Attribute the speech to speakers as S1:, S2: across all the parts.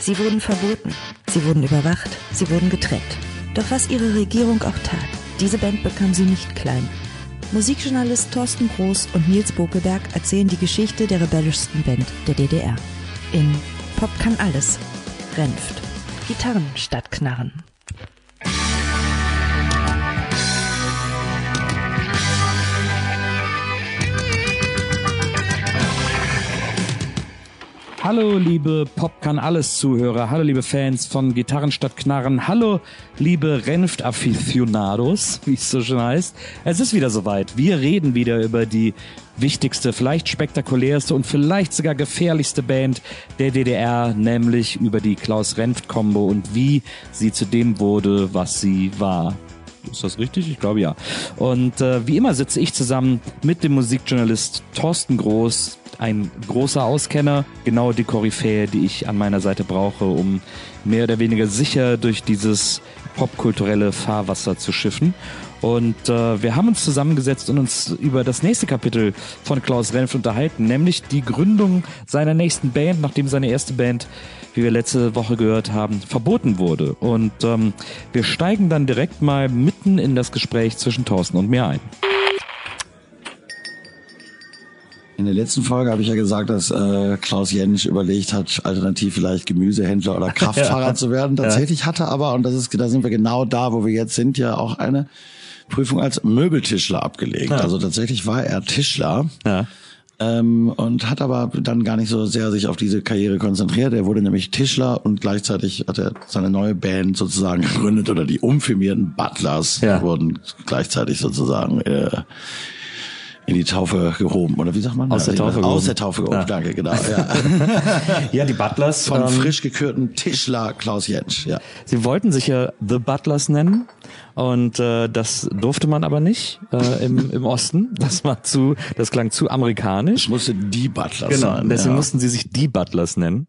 S1: Sie wurden verboten, sie wurden überwacht, sie wurden getrennt. Doch was ihre Regierung auch tat, diese Band bekam sie nicht klein. Musikjournalist Thorsten Groß und Nils Bokelberg erzählen die Geschichte der rebellischsten Band der DDR. In Pop kann alles. Renft. Gitarren statt Knarren.
S2: Hallo liebe Pop kann alles Zuhörer, hallo liebe Fans von Gitarren statt Knarren, hallo liebe Renft Aficionados, wie es so schön heißt. Es ist wieder soweit. Wir reden wieder über die wichtigste, vielleicht spektakulärste und vielleicht sogar gefährlichste Band der DDR, nämlich über die Klaus Renft Combo und wie sie zu dem wurde, was sie war. Ist das richtig? Ich glaube ja. Und äh, wie immer sitze ich zusammen mit dem Musikjournalist Thorsten Groß, ein großer Auskenner, genau die Koryphäe, die ich an meiner Seite brauche, um mehr oder weniger sicher durch dieses popkulturelle Fahrwasser zu schiffen. Und äh, wir haben uns zusammengesetzt und uns über das nächste Kapitel von Klaus Renf unterhalten, nämlich die Gründung seiner nächsten Band, nachdem seine erste Band, wie wir letzte Woche gehört haben, verboten wurde. Und ähm, wir steigen dann direkt mal mitten in das Gespräch zwischen Thorsten und mir ein.
S3: In der letzten Folge habe ich ja gesagt, dass äh, Klaus Jentsch überlegt hat, alternativ vielleicht Gemüsehändler oder Kraftfahrer ja. zu werden. Tatsächlich ja. hatte aber, und das ist, da sind wir genau da, wo wir jetzt sind, ja auch eine Prüfung als Möbeltischler abgelegt. Ja. Also tatsächlich war er Tischler. Ja. Ähm, und hat aber dann gar nicht so sehr sich auf diese Karriere konzentriert. Er wurde nämlich Tischler und gleichzeitig hat er seine neue Band sozusagen gegründet oder die umfirmierten Butlers ja. wurden gleichzeitig sozusagen äh, in die Taufe gehoben oder wie sagt man?
S2: Aus der Taufe gehoben.
S3: Aus der Taufe gehoben, ja. danke, genau. Ja.
S2: ja, die Butlers
S3: von ähm, frisch gekürten Tischler Klaus Jentsch. Ja.
S2: Sie wollten sich ja The Butlers nennen und äh, das durfte man aber nicht äh, im, im Osten. Das war zu, das klang zu amerikanisch.
S3: Es musste die Butlers
S2: genau,
S3: sein.
S2: Deswegen ja. mussten sie sich die Butlers nennen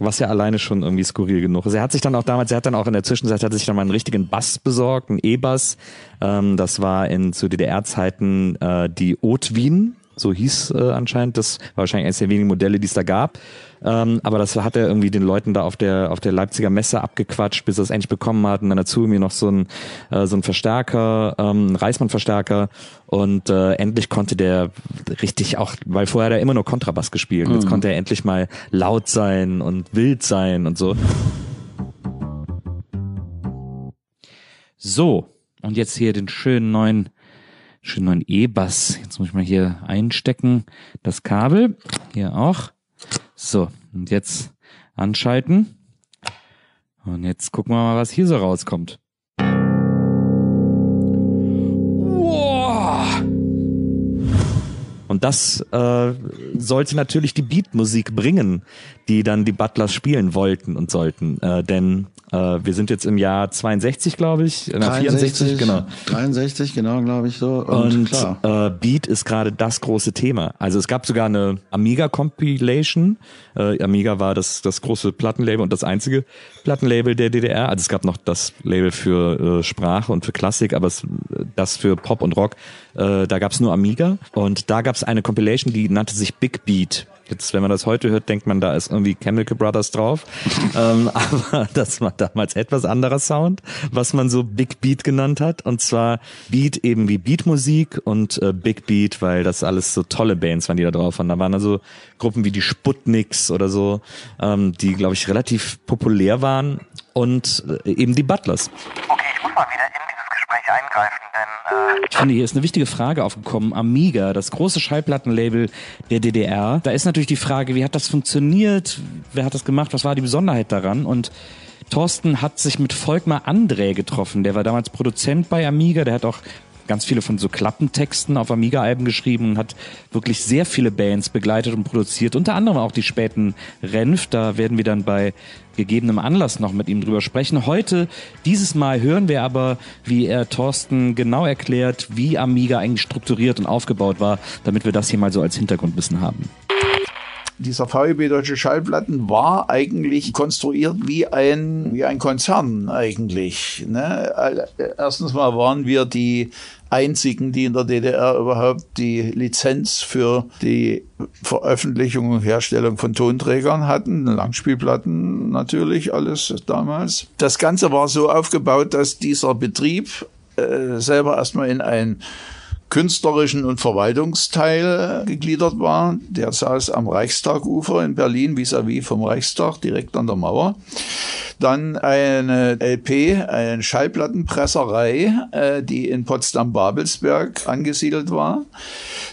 S2: was ja alleine schon irgendwie skurril genug ist. Er hat sich dann auch damals, er hat dann auch in der Zwischenzeit, hat sich dann mal einen richtigen Bass besorgt, einen E-Bass. Ähm, das war in zu DDR-Zeiten äh, die Wien, so hieß äh, anscheinend. Das war wahrscheinlich eines der wenigen Modelle, die es da gab. Ähm, aber das hat er irgendwie den Leuten da auf der auf der Leipziger Messe abgequatscht, bis er es endlich bekommen hat. Und dann dazu mir noch so ein äh, so ein Verstärker, ähm, Reismann-Verstärker. Und äh, endlich konnte der richtig auch, weil vorher hat er immer nur Kontrabass gespielt. Und jetzt mhm. konnte er endlich mal laut sein und wild sein und so. So, und jetzt hier den schönen neuen schönen neuen E-Bass. Jetzt muss ich mal hier einstecken. Das Kabel. Hier auch. So, und jetzt anschalten. Und jetzt gucken wir mal, was hier so rauskommt. Und das äh, sollte natürlich die Beatmusik bringen, die dann die Butlers spielen wollten und sollten. Äh, denn äh, wir sind jetzt im Jahr 62, glaube ich.
S3: Äh, 64, genau. 63, genau, glaube ich so.
S2: Und, und äh, Beat ist gerade das große Thema. Also es gab sogar eine Amiga Compilation. Äh, Amiga war das, das große Plattenlabel und das einzige Plattenlabel der DDR. Also es gab noch das Label für äh, Sprache und für Klassik, aber es, das für Pop und Rock, äh, da gab es nur Amiga. Und da gab es eine Compilation, die nannte sich Big Beat. Jetzt, wenn man das heute hört, denkt man, da ist irgendwie Chemical Brothers drauf. ähm, aber das war damals etwas anderer Sound, was man so Big Beat genannt hat. Und zwar Beat eben wie Beatmusik und äh, Big Beat, weil das alles so tolle Bands waren, die da drauf waren. Da waren also Gruppen wie die Sputniks oder so, ähm, die, glaube ich, relativ populär waren. Und äh, eben die Butlers.
S4: Okay, ich muss mal wieder in dieses Gespräch eingreifen, denn
S2: äh ich finde, hier ist eine wichtige Frage aufgekommen. Amiga, das große Schallplattenlabel der DDR. Da ist natürlich die Frage, wie hat das funktioniert? Wer hat das gemacht? Was war die Besonderheit daran? Und Thorsten hat sich mit Volkmar André getroffen. Der war damals Produzent bei Amiga. Der hat auch ganz viele von so Klappentexten auf Amiga-Alben geschrieben und hat wirklich sehr viele Bands begleitet und produziert, unter anderem auch die späten Renf. Da werden wir dann bei gegebenem Anlass noch mit ihm drüber sprechen. Heute, dieses Mal hören wir aber, wie er Thorsten genau erklärt, wie Amiga eigentlich strukturiert und aufgebaut war, damit wir das hier mal so als Hintergrundwissen haben
S5: dieser VEB Deutsche Schallplatten war eigentlich konstruiert wie ein, wie ein Konzern eigentlich. Ne? Erstens mal waren wir die einzigen, die in der DDR überhaupt die Lizenz für die Veröffentlichung und Herstellung von Tonträgern hatten, Langspielplatten natürlich alles damals. Das Ganze war so aufgebaut, dass dieser Betrieb äh, selber erstmal in ein künstlerischen und Verwaltungsteil gegliedert war. Der saß am Reichstagufer in Berlin vis-à-vis -vis vom Reichstag, direkt an der Mauer. Dann eine LP, eine Schallplattenpresserei, äh, die in Potsdam-Babelsberg angesiedelt war.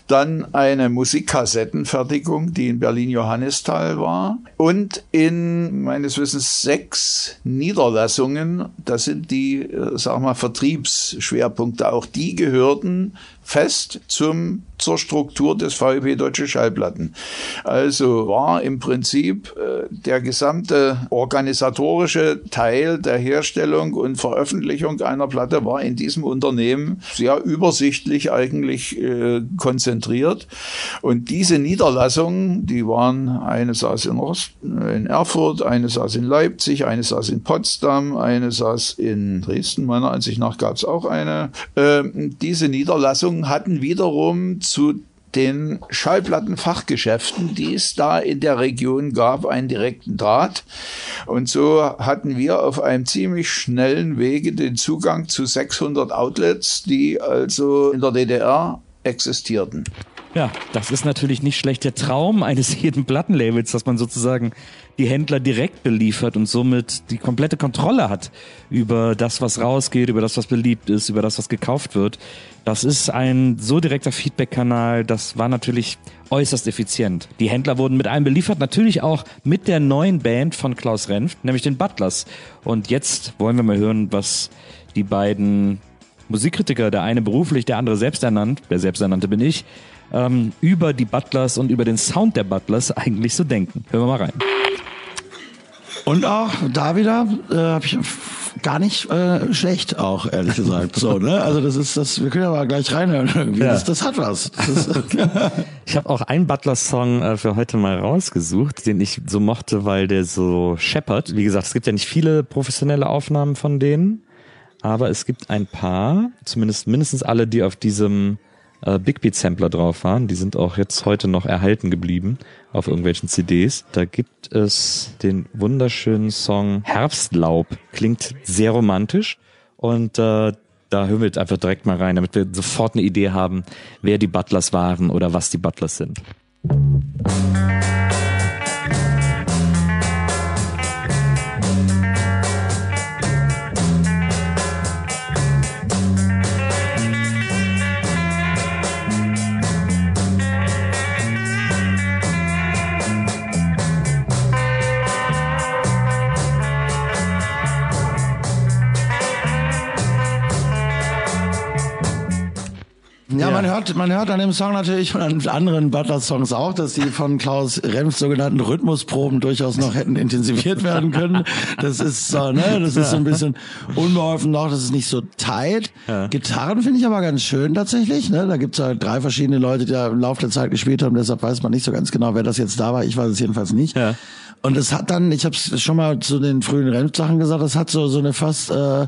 S5: Dann eine Musikkassettenfertigung, die in Berlin-Johannisthal war. Und in meines Wissens sechs Niederlassungen, das sind die, äh, sag mal, Vertriebsschwerpunkte. Auch die gehörten fest zum, zur Struktur des VEB Deutsche Schallplatten. Also war im Prinzip äh, der gesamte organisatorische Teil der Herstellung und Veröffentlichung einer Platte war in diesem Unternehmen sehr übersichtlich eigentlich äh, konzentriert. Und diese Niederlassungen, die waren, eine saß in, Ost, in Erfurt, eine saß in Leipzig, eine saß in Potsdam, eine saß in Dresden, meiner Ansicht nach gab es auch eine. Äh, diese Niederlassung Verbindung hatten wiederum zu den Schallplattenfachgeschäften, die es da in der Region gab, einen direkten Draht. Und so hatten wir auf einem ziemlich schnellen Wege den Zugang zu 600 Outlets, die also in der DDR existierten.
S2: Ja, das ist natürlich nicht schlecht der Traum eines jeden Plattenlabels, dass man sozusagen die Händler direkt beliefert und somit die komplette Kontrolle hat über das, was rausgeht, über das, was beliebt ist, über das, was gekauft wird. Das ist ein so direkter Feedback-Kanal, das war natürlich äußerst effizient. Die Händler wurden mit allem beliefert, natürlich auch mit der neuen Band von Klaus Renft, nämlich den Butlers. Und jetzt wollen wir mal hören, was die beiden Musikkritiker, der eine beruflich, der andere selbsternannt, der selbsternannte bin ich, ähm, über die Butlers und über den Sound der Butlers eigentlich so denken. Hören wir mal rein.
S3: Und auch da wieder äh, habe ich gar nicht äh, schlecht auch ehrlich gesagt so ne also das ist das wir können aber gleich reinhören irgendwie ja. das, das hat was das
S2: ich habe auch einen Butler Song äh, für heute mal rausgesucht den ich so mochte weil der so scheppert wie gesagt es gibt ja nicht viele professionelle Aufnahmen von denen aber es gibt ein paar zumindest mindestens alle die auf diesem äh, Big Beat Sampler drauf waren. Die sind auch jetzt heute noch erhalten geblieben auf irgendwelchen CDs. Da gibt es den wunderschönen Song Herbstlaub. Klingt sehr romantisch und äh, da hören wir jetzt einfach direkt mal rein, damit wir sofort eine Idee haben, wer die Butlers waren oder was die Butlers sind.
S3: Ja, man hört, man hört an dem Song natürlich und an anderen Butler-Songs auch, dass die von Klaus Remms sogenannten Rhythmusproben durchaus noch hätten intensiviert werden können. Das ist so, ne, das ist so ein bisschen unbeholfen noch, das ist nicht so tight. Ja. Gitarren finde ich aber ganz schön tatsächlich, ne? Da gibt's ja drei verschiedene Leute, die da im Laufe der Zeit gespielt haben, deshalb weiß man nicht so ganz genau, wer das jetzt da war. Ich weiß es jedenfalls nicht. Ja. Und es hat dann, ich habe es schon mal zu den frühen Rennsachen gesagt, es hat so so eine fast, äh,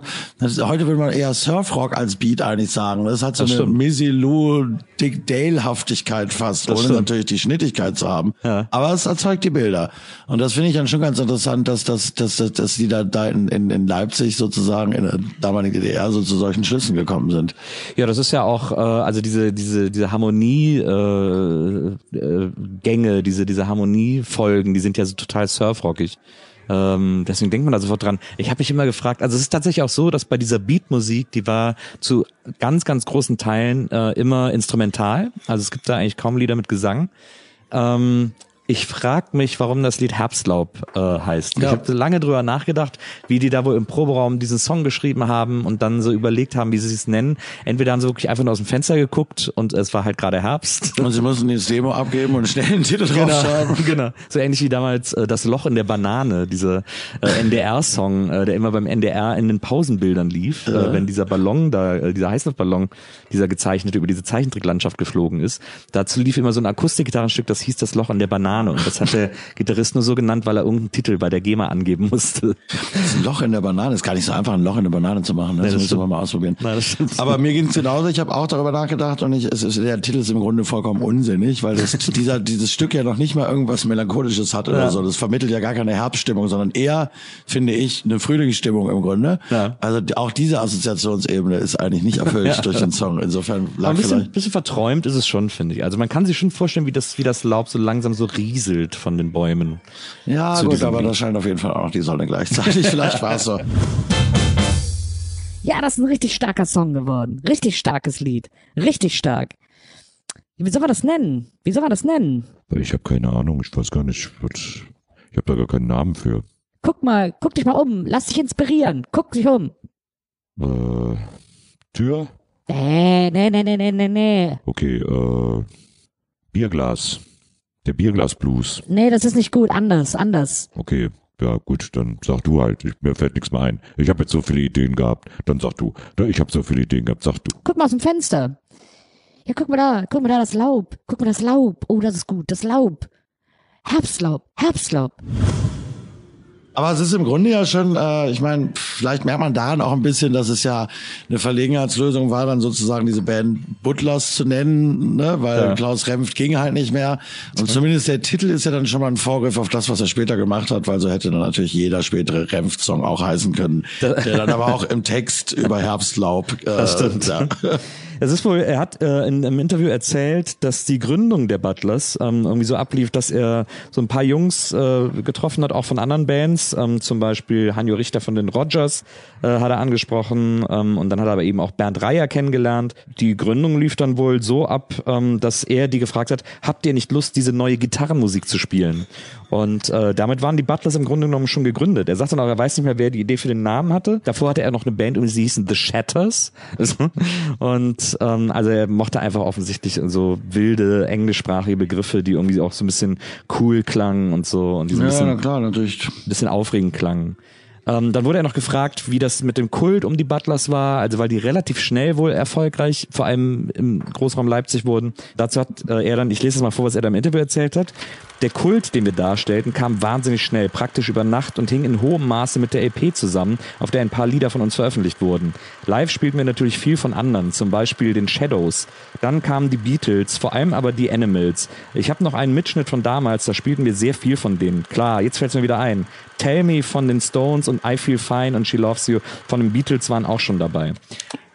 S3: heute würde man eher Surfrock als Beat eigentlich sagen. Das hat so das eine Missy Lou Dick Dale-Haftigkeit fast, das ohne stimmt. natürlich die Schnittigkeit zu haben. Ja. Aber es erzeugt die Bilder. Und das finde ich dann schon ganz interessant, dass, dass, dass, dass, dass die da, da in, in, in Leipzig sozusagen, in der damaligen DDR so zu solchen Schlüssen gekommen sind.
S2: Ja, das ist ja auch, äh, also diese, diese, diese Harmonie äh, äh, Gänge, diese, diese Harmoniefolgen, die sind ja so total total surfrockig. Ähm, deswegen denkt man da sofort dran. Ich habe mich immer gefragt, also es ist tatsächlich auch so, dass bei dieser Beatmusik, die war zu ganz, ganz großen Teilen äh, immer instrumental. Also es gibt da eigentlich kaum Lieder mit Gesang. Ähm, ich frag mich, warum das Lied Herbstlaub äh, heißt. Ja. Ich habe lange drüber nachgedacht, wie die da wohl im Proberaum diesen Song geschrieben haben und dann so überlegt haben, wie sie es nennen. Entweder haben sie wirklich einfach nur aus dem Fenster geguckt und es war halt gerade Herbst.
S3: Und sie mussten das Demo abgeben und schnell einen Titel
S2: genau,
S3: draufschreiben.
S2: Genau. So ähnlich wie damals äh, das Loch in der Banane, dieser äh, NDR-Song, äh, der immer beim NDR in den Pausenbildern lief, ja. äh, wenn dieser Ballon da, äh, dieser Heißluftballon, dieser gezeichnete über diese Zeichentricklandschaft geflogen ist. Dazu lief immer so ein Akustikgitarrenstück, das hieß das Loch in der Banane Banane. Und das hat der Gitarrist nur so genannt, weil er irgendeinen Titel bei der GEMA angeben musste.
S3: Ein Loch in der Banane. Ist gar nicht so einfach, ein Loch in der Banane zu machen. Ne? Das,
S2: das
S3: müssen wir mal ausprobieren.
S2: Nein.
S3: Aber mir ging es genauso. Ich habe auch darüber nachgedacht und ich, es ist, der Titel ist im Grunde vollkommen unsinnig, weil das, dieser, dieses Stück ja noch nicht mal irgendwas Melancholisches hat oder
S2: Ja.
S3: so. Das vermittelt ja gar keine Herbststimmung, sondern eher, finde ich, eine Frühlingsstimmung im Grunde.
S2: Ja.
S3: Also auch diese Assoziationsebene ist eigentlich nicht erfüllt
S2: Ja.
S3: durch den Song. Insofern
S2: Aber
S3: lag
S2: ein bisschen, bisschen verträumt ist es schon, finde ich. Also man kann sich schon vorstellen, wie das, wie das Laub so langsam so rieselt von den Bäumen.
S3: Ja, gut, aber
S2: Lied.
S3: da scheint auf jeden Fall auch noch die Sonne gleichzeitig. vielleicht war es so.
S6: Ja, das ist ein richtig starker Song geworden. Richtig starkes Lied. Richtig stark. Wie soll man das nennen? Wie soll man das nennen?
S7: Ich habe keine Ahnung, ich weiß gar nicht, was, ich habe da gar keinen Namen für.
S6: Guck mal, guck dich mal um. Lass dich inspirieren. Guck dich um.
S7: Äh, Tür?
S6: Nee, nee, nee, nee, nee, nee, nee.
S7: Okay, äh, Bierglas. Der Bierglas-Blues.
S6: Nee, das ist nicht gut. Anders, anders.
S7: Okay, ja gut, dann sag du halt. Ich, mir fällt nichts mehr ein. Ich habe jetzt so viele Ideen gehabt. Dann sag du. Ja, Ich habe so viele Ideen gehabt, sag du.
S6: Guck mal aus dem Fenster. Ja, guck mal da. Guck mal da, das Laub. Guck mal das Laub. Oh, das ist gut. Das Laub. Herbstlaub. Herbstlaub.
S3: Aber es ist im Grunde ja schon, äh, ich meine, vielleicht merkt man daran auch ein bisschen, dass es ja eine Verlegenheitslösung war, dann sozusagen diese Band Butlers zu nennen, ne? weil
S2: Ja.
S3: Klaus Remft ging halt nicht mehr. Und zumindest der Titel ist ja dann schon mal ein Vorgriff auf das, was er später gemacht hat, weil so hätte dann natürlich jeder spätere Remft-Song auch heißen können, der dann aber auch im Text über Herbstlaub. Äh,
S2: Das stimmt.
S3: Ja.
S2: Es ist wohl, er hat äh, in einem Interview erzählt, dass die Gründung der Butlers ähm, irgendwie so ablief, dass er so ein paar Jungs äh, getroffen hat, auch von anderen Bands, ähm, zum Beispiel Hanjo Richter von den Rogers äh, hat er angesprochen ähm, und dann hat er aber eben auch Bernd Reier kennengelernt. Die Gründung lief dann wohl so ab, ähm, dass er die gefragt hat, habt ihr nicht Lust, diese neue Gitarrenmusik zu spielen? Und äh, damit waren die Butlers im Grunde genommen schon gegründet. Er sagt dann auch, er weiß nicht mehr, wer die Idee für den Namen hatte. Davor hatte er noch eine Band und sie hießen The Shatters. und ähm, also er mochte einfach offensichtlich so wilde englischsprachige Begriffe, die irgendwie auch so ein bisschen cool klangen und so und die so ein
S3: ja,
S2: bisschen,
S3: klar, natürlich.
S2: bisschen aufregend klangen. Ähm, dann wurde er noch gefragt, wie das mit dem Kult um die Butlers war, also weil die relativ schnell wohl erfolgreich, vor allem im Großraum Leipzig wurden. Dazu hat äh, er dann, ich lese es mal vor, was er da im Interview erzählt hat. Der Kult, den wir darstellten, kam wahnsinnig schnell, praktisch über Nacht und hing in hohem Maße mit der EP zusammen, auf der ein paar Lieder von uns veröffentlicht wurden. Live spielten wir natürlich viel von anderen, zum Beispiel den Shadows. Dann kamen die Beatles, vor allem aber die Animals. Ich habe noch einen Mitschnitt von damals, da spielten wir sehr viel von denen. Klar, jetzt fällt es mir wieder ein. Tell Me von den Stones und I Feel Fine und She Loves You von den Beatles waren auch schon dabei.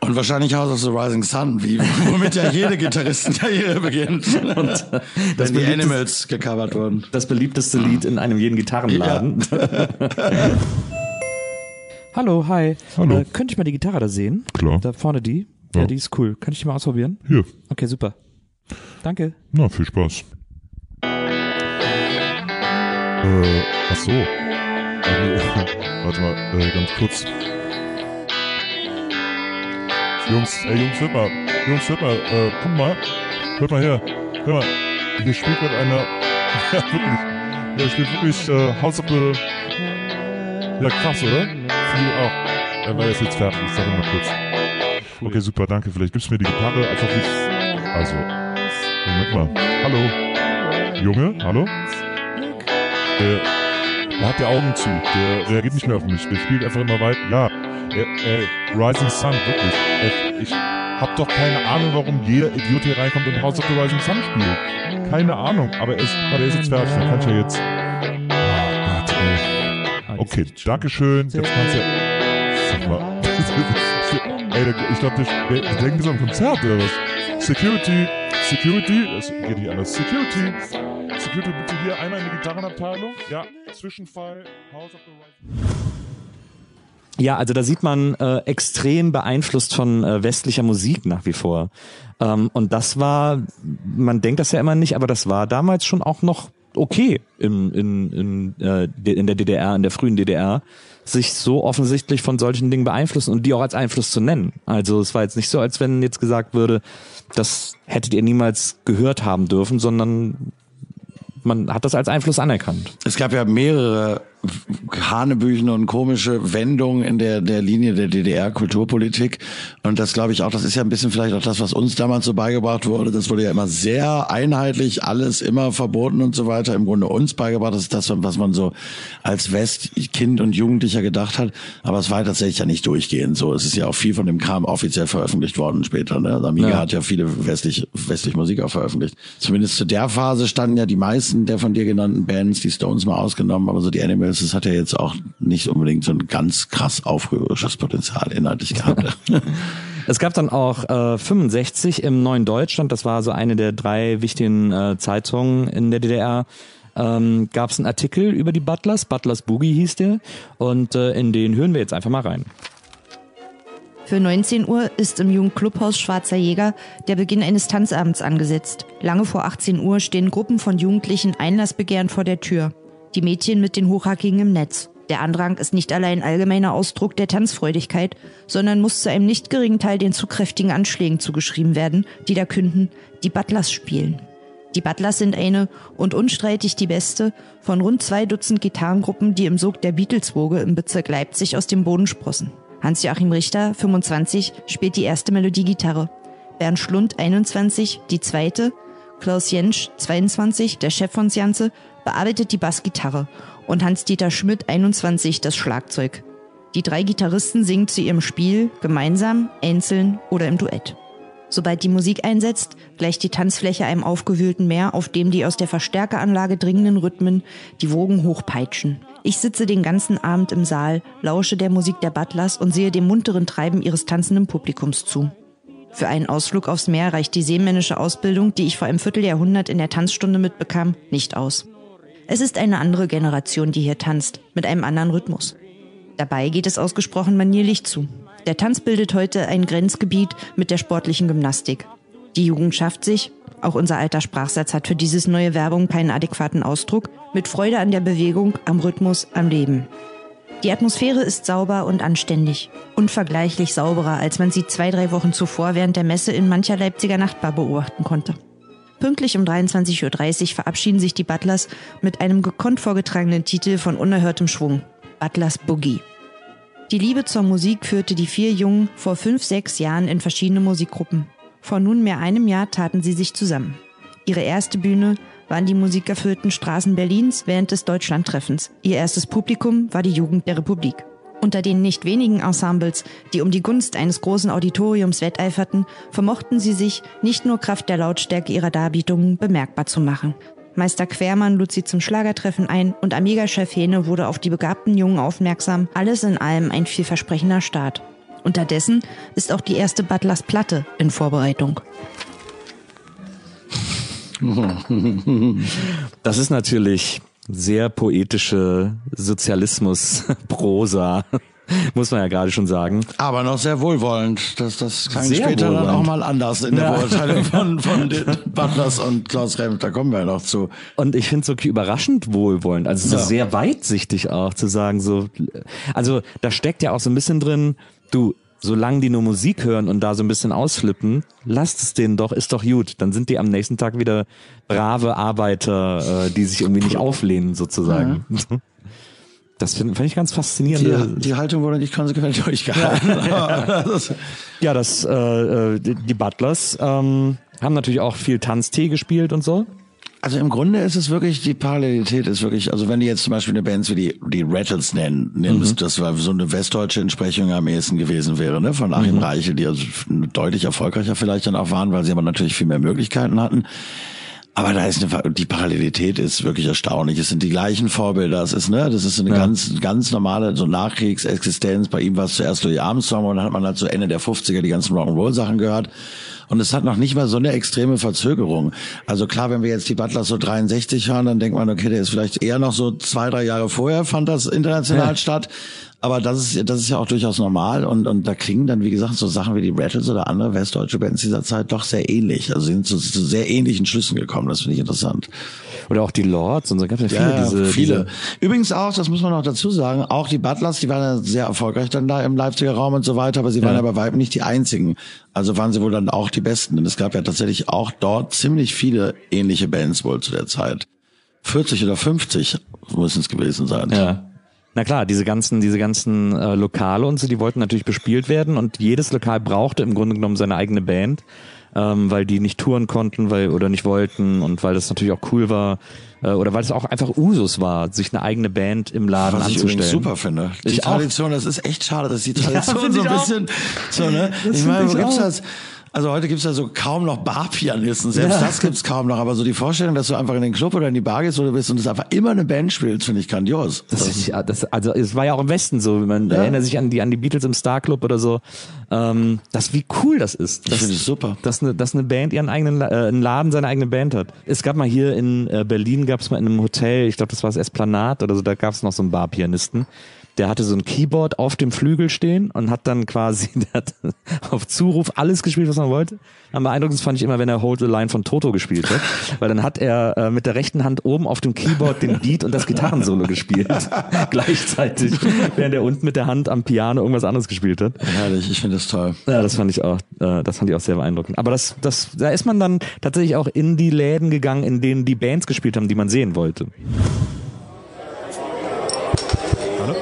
S3: Und wahrscheinlich House of the Rising Sun, wie, womit ja jede Gitarristenkarriere beginnt. Und
S2: das
S3: die Animals gecovert wurden.
S2: Das beliebteste Lied in einem jeden Gitarrenladen. Hallo, hi.
S7: Hallo.
S2: Äh, könnte ich mal die Gitarre da sehen?
S7: Klar.
S2: Da vorne die? Ja,
S7: Ja.
S2: die ist cool. Kann ich die mal ausprobieren?
S7: Hier.
S2: Okay, super. Danke.
S7: Na, viel Spaß. Äh, ach so. Warte mal, äh, ganz kurz. Jungs, ey Jungs, hört mal. Jungs, hört mal, äh, komm mal. Hört mal her. Hör mal. Hier spielt gerade einer. Ja, wirklich. Ja, spielt wirklich äh, House of the. Ja, krass, oder? Viel auch. Er war jetzt jetzt fertig, ich sag mal kurz. Okay, super, danke. Vielleicht gibst du mir die Gitarre einfach nicht. Also, Moment mal. Hallo. Junge, hallo? Der, der hat die Augen zu. Der reagiert nicht mehr auf mich. Der spielt einfach immer weiter. Ja, er, er, Rising Sun, wirklich. Er, ich hab doch keine Ahnung, warum jeder Idiot hier reinkommt und House of the Rising Sun spielt. Keine Ahnung. Aber er ist, aber er ist jetzt fertig. Dann kann ich ja jetzt... Oh Gott, ey. Okay, Dankeschön. Jetzt kannst du ja... Sag mal. ey, ich glaube, der, der, denkt, das ist ein Konzert oder was? Security, Security, das geht nicht anders. Security, Security, bitte hier einmal in die Gitarrenabteilung. Ja, Zwischenfall, House of the Rising.
S2: Ja, also da sieht man äh, extrem beeinflusst von äh, westlicher Musik nach wie vor. Ähm, und das war, man denkt das ja immer nicht, aber das war damals schon auch noch okay in, in, in, äh, in der DDR, in der frühen DDR, sich so offensichtlich von solchen Dingen beeinflussen und die auch als Einfluss zu nennen. Also es war jetzt nicht so, als wenn jetzt gesagt würde, das hättet ihr niemals gehört haben dürfen, sondern man hat das als Einfluss anerkannt.
S3: Es gab ja mehrere Hanebüchen und komische Wendungen in der, der Linie der DDR-Kulturpolitik. Und das glaube ich auch, das ist ja ein bisschen vielleicht auch das, was uns damals so beigebracht wurde. Das wurde ja immer sehr einheitlich, alles immer verboten und so weiter. Im Grunde uns beigebracht. Das ist das, was man so als Westkind und Jugendlicher gedacht hat. Aber es war tatsächlich ja nicht durchgehend so. Es ist ja auch viel von dem Kram offiziell veröffentlicht worden später. Ne? Also Amiga
S2: Ja.
S3: hat ja viele westlich, westlich Musik auch veröffentlicht. Zumindest zu der Phase standen ja die meisten der von dir genannten Bands, die Stones mal ausgenommen, aber so die Animals, das hat ja jetzt auch nicht unbedingt so ein ganz krass aufrührerisches Potenzial inhaltlich gehabt.
S2: Es gab dann auch äh, 65 im Neuen Deutschland, das war so eine der drei wichtigen äh, Zeitungen in der DDR. Ähm, gab es einen Artikel über die Butlers, Butlers Boogie hieß der, und äh, in den hören wir jetzt einfach mal rein.
S1: Für 19 Uhr ist im Jugendclubhaus Schwarzer Jäger der Beginn eines Tanzabends angesetzt. Lange vor 18 Uhr stehen Gruppen von Jugendlichen einlassbegehrend vor der Tür. Die Mädchen mit den Hochhackigen im Netz. Der Andrang ist nicht allein allgemeiner Ausdruck der Tanzfreudigkeit, sondern muss zu einem nicht geringen Teil den zu kräftigen Anschlägen zugeschrieben werden, die da künden, die Butlers spielen. Die Butlers sind eine und unstreitig die beste von rund zwei Dutzend Gitarrengruppen, die im Sog der Beatleswoge im Bezirk Leipzig aus dem Boden sprossen. Hans-Joachim Richter, 25, spielt die erste Melodiegitarre. Bernd Schlund, 21, die zweite. Klaus Jentsch, 22, der Chef von Janze, bearbeitet die Bassgitarre. Und Hans-Dieter Schmidt, 21, das Schlagzeug. Die drei Gitarristen singen zu ihrem Spiel gemeinsam, einzeln oder im Duett. Sobald die Musik einsetzt, gleicht die Tanzfläche einem aufgewühlten Meer, auf dem die aus der Verstärkeranlage dringenden Rhythmen die Wogen hochpeitschen. Ich sitze den ganzen Abend im Saal, lausche der Musik der Butlers und sehe dem munteren Treiben ihres tanzenden Publikums zu. Für einen Ausflug aufs Meer reicht die seemännische Ausbildung, die ich vor einem Vierteljahrhundert in der Tanzstunde mitbekam, nicht aus. Es ist eine andere Generation, die hier tanzt, mit einem anderen Rhythmus. Dabei geht es ausgesprochen manierlich zu. Der Tanz bildet heute ein Grenzgebiet mit der sportlichen Gymnastik. Die Jugend schafft sich, auch unser alter Sprachsatz hat für dieses neue Werbung keinen adäquaten Ausdruck, mit Freude an der Bewegung, am Rhythmus, am Leben. Die Atmosphäre ist sauber und anständig. Unvergleichlich sauberer, als man sie zwei, drei Wochen zuvor während der Messe in mancher Leipziger Nachtbar beobachten konnte. Pünktlich um 23.30 Uhr verabschieden sich die Butlers mit einem gekonnt vorgetragenen Titel von unerhörtem Schwung. Butlers Boogie. Die Liebe zur Musik führte die vier Jungen vor fünf, sechs Jahren in verschiedene Musikgruppen. Vor nunmehr einem Jahr taten sie sich zusammen. Ihre erste Bühne waren die musikerfüllten Straßen Berlins während des Deutschlandtreffens. Ihr erstes Publikum war die Jugend der Republik. Unter den nicht wenigen Ensembles, die um die Gunst eines großen Auditoriums wetteiferten, vermochten sie sich nicht nur Kraft der Lautstärke ihrer Darbietungen bemerkbar zu machen. Meister Quermann lud sie zum Schlagertreffen ein und Amiga-Chef Hähne wurde auf die begabten Jungen aufmerksam. Alles in allem ein vielversprechender Start. Unterdessen ist auch die erste Butlers Platte in Vorbereitung.
S2: Das ist natürlich sehr poetische Sozialismus-Prosa, muss man ja gerade schon sagen.
S3: Aber noch sehr wohlwollend. Das, das klang
S2: Sehr
S3: später dann
S2: wohlwollend.
S3: auch mal anders in der
S2: Ja.
S3: Beurteilung von, von den Butlers und Klaus Remf. Da kommen wir ja noch zu.
S2: Und ich finde es so überraschend wohlwollend, also so
S3: Ja.
S2: sehr weitsichtig auch zu sagen, so, also da steckt ja auch so ein bisschen drin, du, solange die nur Musik hören und da so ein bisschen ausflippen, lasst es denen doch, ist doch gut. Dann sind die am nächsten Tag wieder brave Arbeiter, äh, die sich irgendwie nicht auflehnen sozusagen. Das finde find ich ganz faszinierend.
S3: Die, die Haltung wurde nicht konsequent durchgehalten.
S2: Ja, das, äh, äh, die, die Butlers ähm, haben natürlich auch viel Tanztee gespielt und so.
S3: Also im Grunde ist es wirklich, die Parallelität ist wirklich, also wenn du jetzt zum Beispiel eine Band wie die, die Rattles nennen, nimmst, das war so eine westdeutsche Entsprechung am ehesten gewesen wäre, ne, von Achim Reichel, die also deutlich erfolgreicher vielleicht dann auch waren, weil sie aber natürlich viel mehr Möglichkeiten hatten. Aber da ist eine, die Parallelität ist wirklich erstaunlich. Es sind die gleichen Vorbilder. Es ist, ne, das ist eine ganz, ganz normale, so Nachkriegsexistenz. Bei ihm war es zuerst Louis Armstrong und dann hat man halt so Ende der 50er die ganzen Rock'n'Roll-Sachen gehört. Und es hat noch nicht mal so eine extreme Verzögerung. Also klar, wenn wir jetzt die Butlers so 63 hören, dann denkt man, okay, der ist vielleicht eher noch so zwei, drei Jahre vorher fand das international statt. Aber das ist, das ist ja auch durchaus normal und, und da klingen dann, wie gesagt, so Sachen wie die Rattles oder andere westdeutsche Bands dieser Zeit doch sehr ähnlich. Also sie sind zu, zu sehr ähnlichen Schlüssen gekommen. Das finde ich interessant.
S2: Oder auch die Lords und so gab ja viele
S3: Ja,
S2: diese.
S3: viele.
S2: Diese,
S3: Übrigens auch, das muss man noch dazu sagen, auch die Butlers, die waren ja sehr erfolgreich dann da im Leipziger Raum und so weiter, aber sie waren ja bei weitem nicht die einzigen. Also waren sie wohl dann auch die Besten. Denn es gab ja tatsächlich auch dort ziemlich viele ähnliche Bands wohl zu der Zeit. 40 oder 50 müssen es gewesen sein.
S2: ja. Na klar, diese ganzen, diese ganzen äh, Lokale und so, die wollten natürlich bespielt werden und jedes Lokal brauchte im Grunde genommen seine eigene Band, ähm, weil die nicht touren konnten, weil oder nicht wollten und weil das natürlich auch cool war äh, oder weil es auch einfach Usus war, sich eine eigene Band im Laden
S3: Was ich
S2: anzustellen.
S3: übrigens super finde. Die
S2: Ich auch.
S3: Tradition, das ist echt schade, dass die Tradition
S2: finde
S3: so
S2: ich
S3: ein
S2: auch.
S3: bisschen, so, ne?
S2: Das
S3: Ich meine, wo
S2: ich
S3: gibt's
S2: auch.
S3: das? Also heute gibt's ja so kaum noch Barpianisten. Selbst
S2: Ja.
S3: das gibt's kaum noch. Aber so die Vorstellung, dass du einfach in den Club oder in die Bar gehst oder bist und es einfach immer eine Band spielst, finde ich grandios.
S2: Das, ist, ja, das, also es war ja auch im Westen so, man
S3: Ja.
S2: erinnert sich an die an die Beatles im Star Club oder so. Ähm, das wie cool das ist.
S3: Ich
S2: Dass,
S3: finde es super.
S2: Dass eine, dass eine Band ihren eigenen äh, ein Laden seine eigene Band hat. Es gab mal hier in äh, Berlin gab es mal in einem Hotel, ich glaube das war das Esplanat oder so, da gab es noch so einen Barpianisten. Der hatte so ein Keyboard auf dem Flügel stehen und hat dann quasi der hat auf Zuruf alles gespielt, was man wollte. Am beeindruckendsten fand ich immer, wenn er Hold the Line von Toto gespielt hat, weil dann hat er äh, mit der rechten Hand oben auf dem Keyboard den Beat und das Gitarrensolo gespielt gleichzeitig, während er unten mit der Hand am Piano irgendwas anderes gespielt hat.
S3: Herrlich, ich finde das toll.
S2: Ja, das fand ich auch, äh, das fand ich auch sehr beeindruckend. Aber das, das, da ist man dann tatsächlich auch in die Läden gegangen, in denen die Bands gespielt haben, die man sehen wollte. Hallo?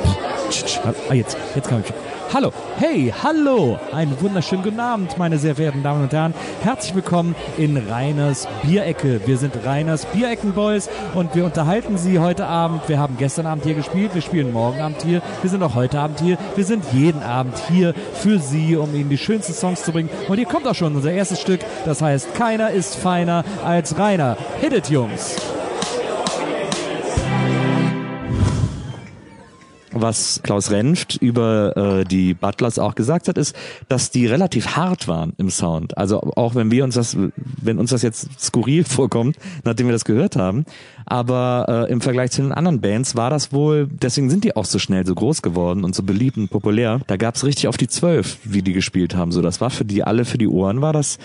S2: Ah, jetzt, jetzt kann ich. Hallo, hey, hallo, einen wunderschönen guten Abend, meine sehr verehrten Damen und Herren. Herzlich willkommen in Reiners Bierecke. Wir sind Reiners Bierecken-Boys und wir unterhalten Sie heute Abend. Wir haben gestern Abend hier gespielt, wir spielen morgen Abend hier, wir sind auch heute Abend hier, wir sind jeden Abend hier für Sie, um Ihnen die schönsten Songs zu bringen. Und hier kommt auch schon unser erstes Stück, das heißt, keiner ist feiner als Rainer. Hit it, Jungs! Was Klaus Renft über äh, die Butlers auch gesagt hat, ist, dass die relativ hart waren im Sound. Also auch wenn wir uns das, wenn uns das jetzt skurril vorkommt, nachdem wir das gehört haben, aber äh, im Vergleich zu den anderen Bands war das wohl, deswegen sind die auch so schnell so groß geworden und so beliebt und populär. Da gab's richtig auf die Zwölf, wie die gespielt haben. So, das war für die alle für die Ohren war das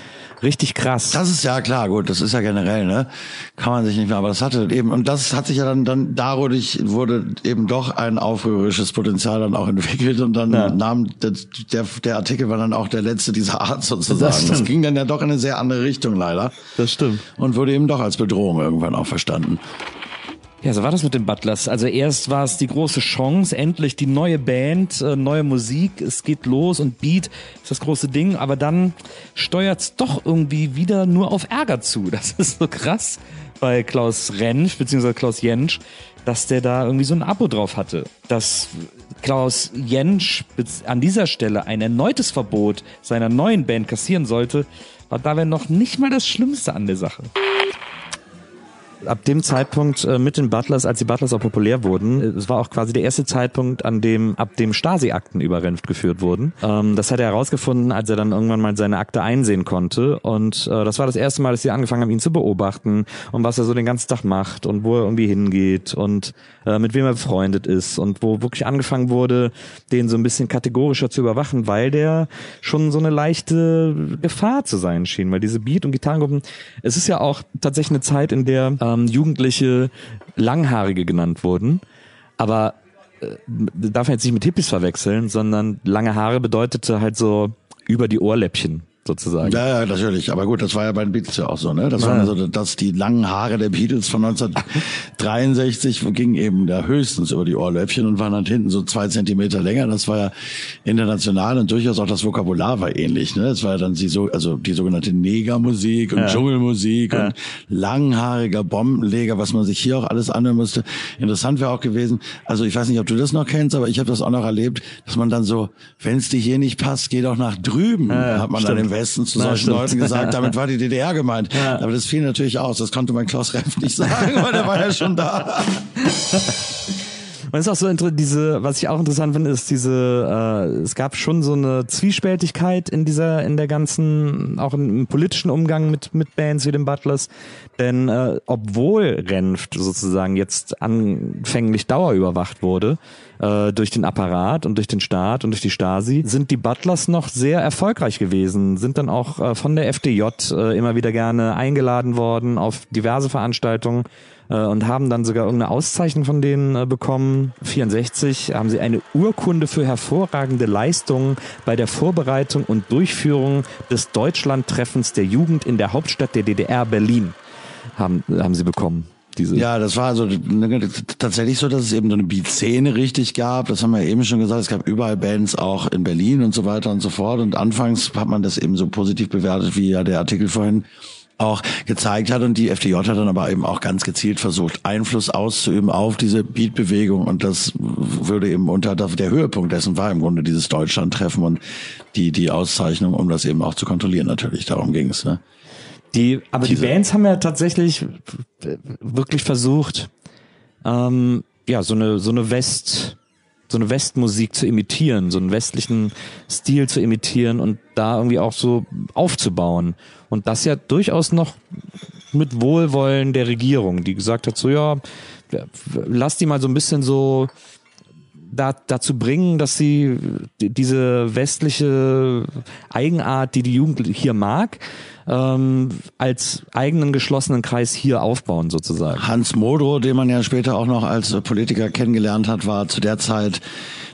S2: richtig krass.
S3: Das ist ja klar, gut, das ist ja generell, ne? Kann man sich nicht mehr, aber das hatte eben, und das hat sich ja dann, dann dadurch wurde eben doch ein aufrührerisches Potenzial dann auch entwickelt und dann
S2: Ja.
S3: nahm der, der, der Artikel war dann auch der letzte dieser Art sozusagen.
S2: Das
S3: Das, ging dann ja doch in eine sehr andere Richtung leider
S2: das stimmt.
S3: und wurde eben doch als Bedrohung irgendwann auch verstanden.
S2: Ja, so war das mit den Butlers. Also erst war es die große Chance, endlich die neue Band, äh, neue Musik, es geht los und Beat ist das große Ding, aber dann steuert's doch irgendwie wieder nur auf Ärger zu. Das ist so krass bei Klaus Rensch beziehungsweise Klaus Jentsch, dass der da irgendwie so ein Abo drauf hatte. Dass Klaus Jentsch an dieser Stelle ein erneutes Verbot seiner neuen Band kassieren sollte, war dabei noch nicht mal das Schlimmste an der Sache ab dem Zeitpunkt äh, mit den Butlers, als die Butlers auch populär wurden, äh, es war auch quasi der erste Zeitpunkt, an dem ab dem Stasi-Akten über Renft geführt wurden. Ähm, das hat er herausgefunden, als er dann irgendwann mal seine Akte einsehen konnte. Und äh, das war das erste Mal, dass sie angefangen haben, ihn zu beobachten und was er so den ganzen Tag macht und wo er irgendwie hingeht und äh, mit wem er befreundet ist und wo wirklich angefangen wurde, den so ein bisschen kategorischer zu überwachen, weil der schon so eine leichte Gefahr zu sein schien, weil diese Beat- und Gitarrengruppen, es ist ja auch tatsächlich eine Zeit, in der ähm, Jugendliche Langhaarige genannt wurden, aber äh, darf man jetzt nicht mit Hippies verwechseln, sondern lange Haare bedeutete halt so über die Ohrläppchen sozusagen.
S3: Ja, ja, natürlich. Aber gut, das war ja bei den Beatles ja auch so, ne? Das waren also, dass die langen Haare der Beatles von 1963 gingen eben da höchstens über die Ohrläppchen und waren dann hinten so zwei Zentimeter länger. Das war ja international und durchaus auch das Vokabular war ähnlich, ne? Das war ja dann die so, also die sogenannte Negermusik und
S2: Ja.
S3: Dschungelmusik
S2: Ja.
S3: und langhaariger Bombenleger, was man sich hier auch alles anhören musste. Interessant wäre auch gewesen, also ich weiß nicht, ob du das noch kennst, aber ich habe das auch noch erlebt, dass man dann so, wenn es dir hier nicht passt, geh doch nach drüben,
S2: ja,
S3: hat man dann
S2: stimmt.
S3: im Westen zu
S2: Ja,
S3: solchen
S2: stimmt.
S3: Leuten gesagt, damit war die DDR gemeint.
S2: Ja.
S3: Aber das fiel natürlich aus, das konnte mein Klaus Renf nicht sagen, weil der war ja schon da.
S2: Und es ist auch so diese, was ich auch interessant finde, ist diese, äh, es gab schon so eine Zwiespältigkeit in dieser, in der ganzen, auch im, im politischen Umgang mit mit Bands wie den Butlers, denn äh, obwohl Renft sozusagen jetzt anfänglich dauerüberwacht wurde äh, durch den Apparat und durch den Staat und durch die Stasi, sind die Butlers noch sehr erfolgreich gewesen, sind dann auch äh, von der FDJ äh, immer wieder gerne eingeladen worden auf diverse Veranstaltungen äh, und haben dann sogar irgendeine Auszeichnung von denen äh, bekommen. 64 haben sie eine Urkunde für hervorragende Leistungen bei der Vorbereitung und Durchführung des Deutschlandtreffens der Jugend in der Hauptstadt der DDR Berlin haben, haben sie bekommen. Diese
S3: Ja, das war also tatsächlich so, dass es eben so eine Beat-Szene richtig gab. Das haben wir eben schon gesagt. Es gab überall Bands, auch in Berlin und so weiter und so fort. Und anfangs hat man das eben so positiv bewertet, wie ja der Artikel vorhin auch gezeigt hat. Und die FDJ hat dann aber eben auch ganz gezielt versucht, Einfluss auszuüben auf diese Beat-Bewegung. Und das würde eben unter der Höhepunkt dessen war im Grunde dieses Deutschland-Treffen und die, die Auszeichnung, um das eben auch zu kontrollieren natürlich. Darum ging es. Ne?
S2: Die, aber
S3: Diese-
S2: die Bands haben ja tatsächlich wirklich versucht, ähm, ja, so eine, so eine West, so eine Westmusik zu imitieren, so einen westlichen Stil zu imitieren und da irgendwie auch so aufzubauen. Und das ja durchaus noch mit Wohlwollen der Regierung, die gesagt hat, so ja, lass die mal so ein bisschen so da, dazu bringen, dass sie die- diese westliche Eigenart, die die Jugend hier mag, ähm, als eigenen geschlossenen Kreis hier aufbauen sozusagen.
S3: Hans Modrow, den man ja später auch noch als Politiker kennengelernt hat, war zu der Zeit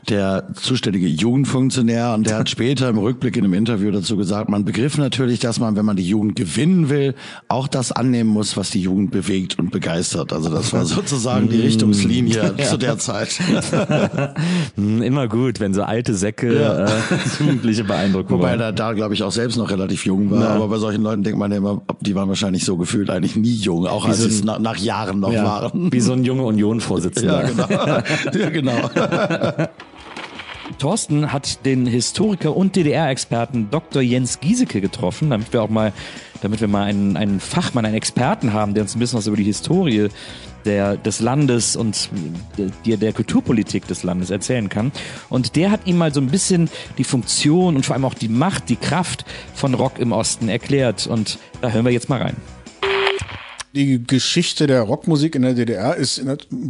S3: der zuständige Jugendfunktionär und der hat später im Rückblick in einem Interview dazu gesagt, man begriff natürlich, dass man, wenn man die Jugend gewinnen will, auch das annehmen muss, was die Jugend bewegt und begeistert. Also das war sozusagen die Richtungslinie zu der Zeit.
S2: Hm, Immer gut, wenn so alte Säcke
S3: Ja.
S2: äh, Jugendliche beeindrucken
S3: Wobei
S2: wollen.
S3: er da, glaube ich, auch selbst noch relativ jung war.
S2: Na.
S3: Aber bei solchen Leuten denkt man ja immer, die waren wahrscheinlich so gefühlt eigentlich nie jung, auch als
S2: so
S3: sie es
S2: ein-
S3: nach, nach Jahren noch
S2: Ja,
S3: waren.
S2: wie so ein junge Union-Vorsitzender.
S3: Ja, genau. ja, genau.
S2: Thorsten hat den Historiker und DDR-Experten Dr. Jens Giesecke getroffen, damit wir auch mal, damit wir mal einen, einen Fachmann, einen Experten haben, der uns ein bisschen was über die Historie der, des Landes und der, der Kulturpolitik des Landes erzählen kann. Und der hat ihm mal so ein bisschen die Funktion und vor allem auch die Macht, die Kraft von Rock im Osten erklärt. Und da hören wir jetzt mal rein.
S8: Die Geschichte der Rockmusik in der DDR ist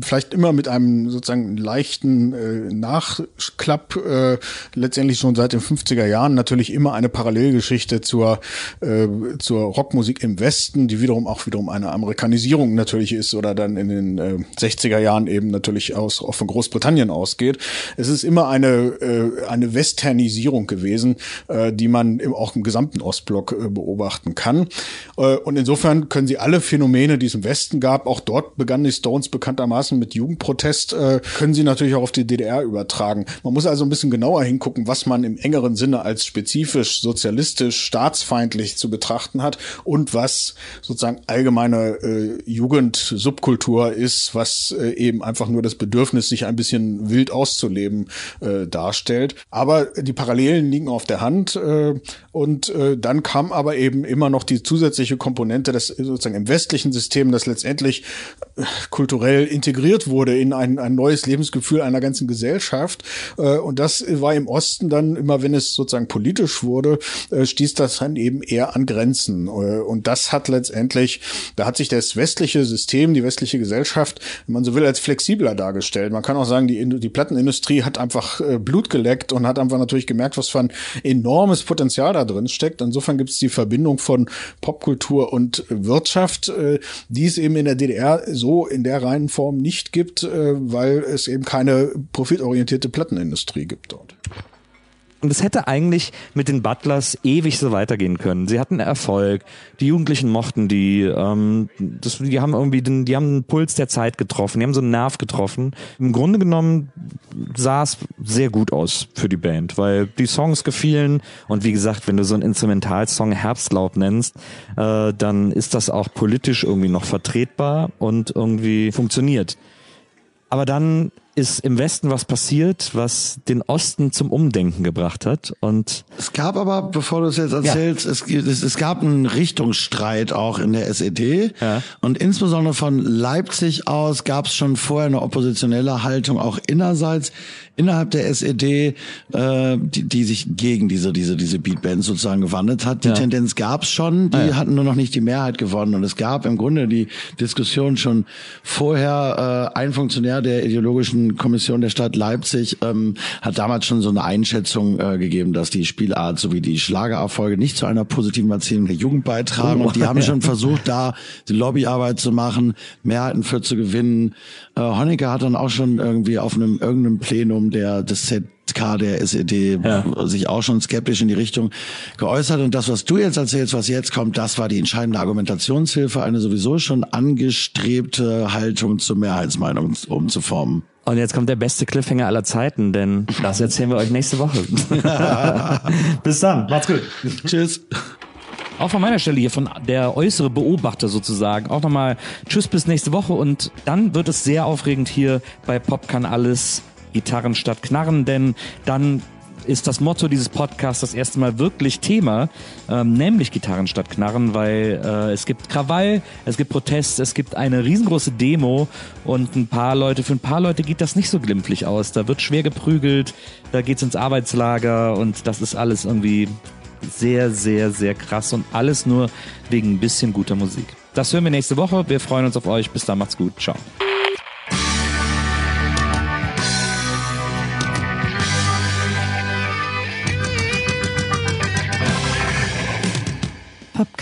S8: vielleicht immer mit einem sozusagen leichten äh, Nachklapp äh, letztendlich schon seit den 50er Jahren natürlich immer eine Parallelgeschichte zur äh, zur Rockmusik im Westen, die wiederum auch wiederum eine Amerikanisierung natürlich ist oder dann in den äh, 60er Jahren eben natürlich aus auch von Großbritannien ausgeht. Es ist immer eine äh, eine Westernisierung gewesen, äh, die man im, auch im gesamten Ostblock äh, beobachten kann. Äh, und insofern können Sie alle Phänomene, die es im Westen gab, auch dort begannen die Stones bekanntermaßen mit Jugendprotest, äh, können Sie natürlich auch auf die DDR übertragen. Man muss also ein bisschen genauer hingucken, was man im engeren Sinne als spezifisch, sozialistisch, staatsfeindlich zu betrachten hat und was sozusagen allgemeine äh, Jugendsubkultur ist, was äh, eben einfach nur das Bedürfnis, sich ein bisschen wild auszuleben, äh, darstellt. Aber die Parallelen liegen auf der Hand äh, und äh, dann kam aber eben immer noch die zusätzliche Komponente, das sozusagen im westlichen System, das letztendlich äh, kulturell integriert wurde in ein, ein neues Lebensgefühl einer ganzen Gesellschaft. Äh, und das war im Osten dann immer, wenn es sozusagen politisch wurde, äh, stieß das dann eben eher an Grenzen. Und das hat letztendlich, da hat sich das westliche System, die westliche Gesellschaft, wenn man so will, als flexibler dargestellt. Man kann auch sagen, die, die Plattenindustrie hat einfach Blut geleckt und hat einfach natürlich gemerkt, was für ein enormes Potenzial da drin steckt. Insofern gibt es die Verbindung von Popkultur und Wirtschaft, äh, die es eben in der DDR so in der reinen Form nicht gibt, äh, weil es eben keine profitorientierte Plattenindustrie gibt dort.
S2: Und es hätte eigentlich mit den Butlers ewig so weitergehen können. Sie hatten Erfolg, die Jugendlichen mochten die, ähm, das, die haben irgendwie den, die haben den Puls der Zeit getroffen, die haben so einen Nerv getroffen. Im Grunde genommen sah es sehr gut aus für die Band, weil die Songs gefielen und wie gesagt, wenn du so einen Instrumentalsong Herbstlaub nennst, äh, dann ist das auch politisch irgendwie noch vertretbar und irgendwie funktioniert. Aber dann ist im Westen was passiert, was den Osten zum Umdenken gebracht hat. Und
S3: Es gab aber, bevor du es jetzt erzählst, es, es, es gab einen Richtungsstreit auch in der SED.
S2: Ja.
S3: Und insbesondere von Leipzig aus gab es schon vorher eine oppositionelle Haltung, auch innerseits, innerhalb der SED, äh, die, die sich gegen diese, diese, diese Beatbands sozusagen gewandelt hat. Die
S2: Ja.
S3: Tendenz gab es schon, die
S2: Ah, ja.
S3: hatten nur noch nicht die Mehrheit gewonnen. Und es gab im Grunde die Diskussion schon vorher, äh, ein Funktionär der ideologischen Jugendhilfenkommission der Stadt Leipzig ähm, hat damals schon so eine Einschätzung äh, gegeben, dass die Spielart sowie die Schlagererfolge nicht zu einer positiven Erzählung der Jugend beitragen.
S2: Oh.
S3: Und die haben schon versucht, da die Lobbyarbeit zu machen, Mehrheiten für zu gewinnen. Äh, Honecker hat dann auch schon irgendwie auf einem irgendeinem Plenum der des ZK der SED sich auch schon skeptisch in die Richtung geäußert. Und das, was du jetzt erzählst, was jetzt kommt, das war die entscheidende Argumentationshilfe, eine sowieso schon angestrebte Haltung zur Mehrheitsmeinung umzuformen.
S2: Und jetzt kommt der beste Cliffhanger aller Zeiten, denn das erzählen wir euch nächste Woche. Bis dann, macht's gut.
S3: Tschüss.
S2: Auch von meiner Stelle hier, von der äußere Beobachter sozusagen. Auch nochmal Tschüss bis nächste Woche und dann wird es sehr aufregend hier bei Pop kann alles Gitarren statt Knarren, denn dann ist das Motto dieses Podcasts das erste Mal wirklich Thema, ähm, nämlich Gitarren statt Knarren, weil äh, es gibt Krawall, es gibt Protest, es gibt eine riesengroße Demo und ein paar Leute, für ein paar Leute geht das nicht so glimpflich aus. Da wird schwer geprügelt, da geht's ins Arbeitslager und das ist alles irgendwie sehr, sehr, sehr krass und alles nur wegen ein bisschen guter Musik. Das hören wir nächste Woche. Wir freuen uns auf euch. Bis dann, macht's gut. Ciao.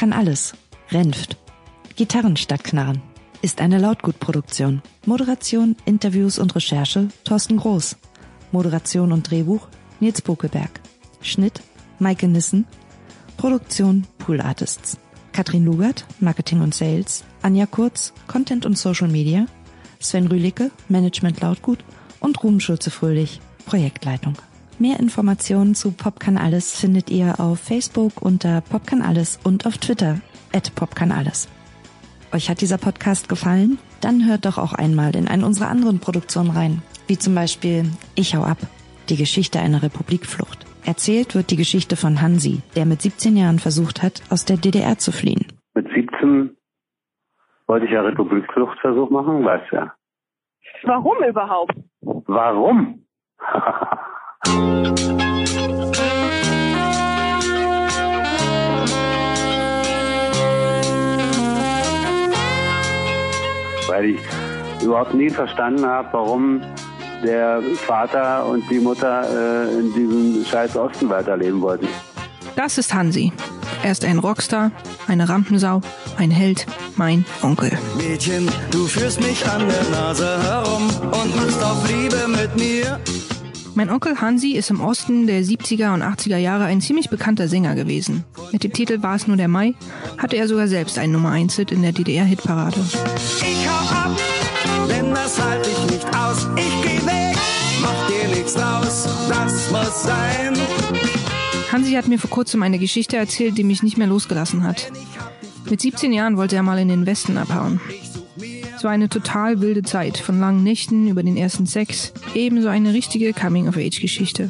S1: Kann alles. Renft. Gitarren statt Knarren. Ist eine Lautgutproduktion. Moderation, Interviews und Recherche Thorsten Groß. Moderation und Drehbuch Nils Bokelberg. Schnitt Maike Nissen. Produktion Pool Artists. Katrin Lugert, Marketing und Sales. Anja Kurz, Content und Social Media. Sven Rühlicke, Management Lautgut. Und Ruben Schulze-Fröhlich, Projektleitung. Mehr Informationen zu Pop kann alles findet ihr auf Facebook unter Pop kann alles und auf Twitter at Pop kann alles. Euch hat dieser Podcast gefallen? Dann hört doch auch einmal in eine unserer anderen Produktionen rein, wie zum Beispiel Ich hau ab, die Geschichte einer Republikflucht. Erzählt wird die Geschichte von Hansi, der mit 17 Jahren versucht hat, aus der DDR zu fliehen.
S9: Mit 17 wollte ich ja Republikfluchtversuch machen, weißt ja.
S10: Warum überhaupt?
S9: Warum? Weil ich überhaupt nie verstanden habe, warum der Vater und die Mutter äh, in diesem scheiß Osten weiterleben wollten.
S11: Das ist Hansi. Er ist ein Rockstar, eine Rampensau, ein Held, mein Onkel.
S12: Mädchen, du führst mich an der Nase herum und machst auf Liebe mit mir.
S11: Mein Onkel Hansi ist im Osten der 70er und 80er Jahre ein ziemlich bekannter Sänger gewesen. Mit dem Titel War es nur der Mai hatte er sogar selbst einen Nummer 1 Hit in der DDR-Hitparade.
S12: Ich hau ab, denn das halt ich nicht aus. Ich geh weg, mach dir nichts draus, das muss sein.
S11: Hansi hat mir vor kurzem eine Geschichte erzählt, die mich nicht mehr losgelassen hat. Mit 17 Jahren wollte er mal in den Westen abhauen. Es war eine total wilde Zeit, von langen Nächten über den ersten Sex, ebenso eine richtige Coming-of-Age-Geschichte.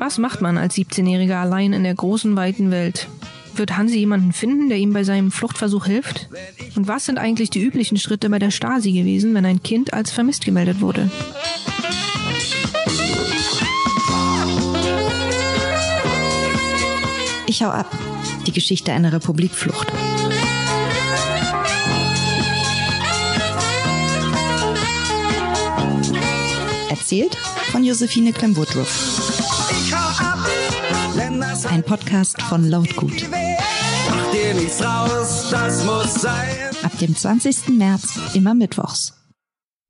S11: Was macht man als 17-Jähriger allein in der großen, weiten Welt? Wird Hansi jemanden finden, der ihm bei seinem Fluchtversuch hilft? Und was sind eigentlich die üblichen Schritte bei der Stasi gewesen, wenn ein Kind als vermisst gemeldet wurde?
S1: Ich hau ab, die Geschichte einer Republikflucht. Erzählt von Josephine Clem-Woodruff. Ein Podcast von Lautgut. Ab dem 20. März immer mittwochs.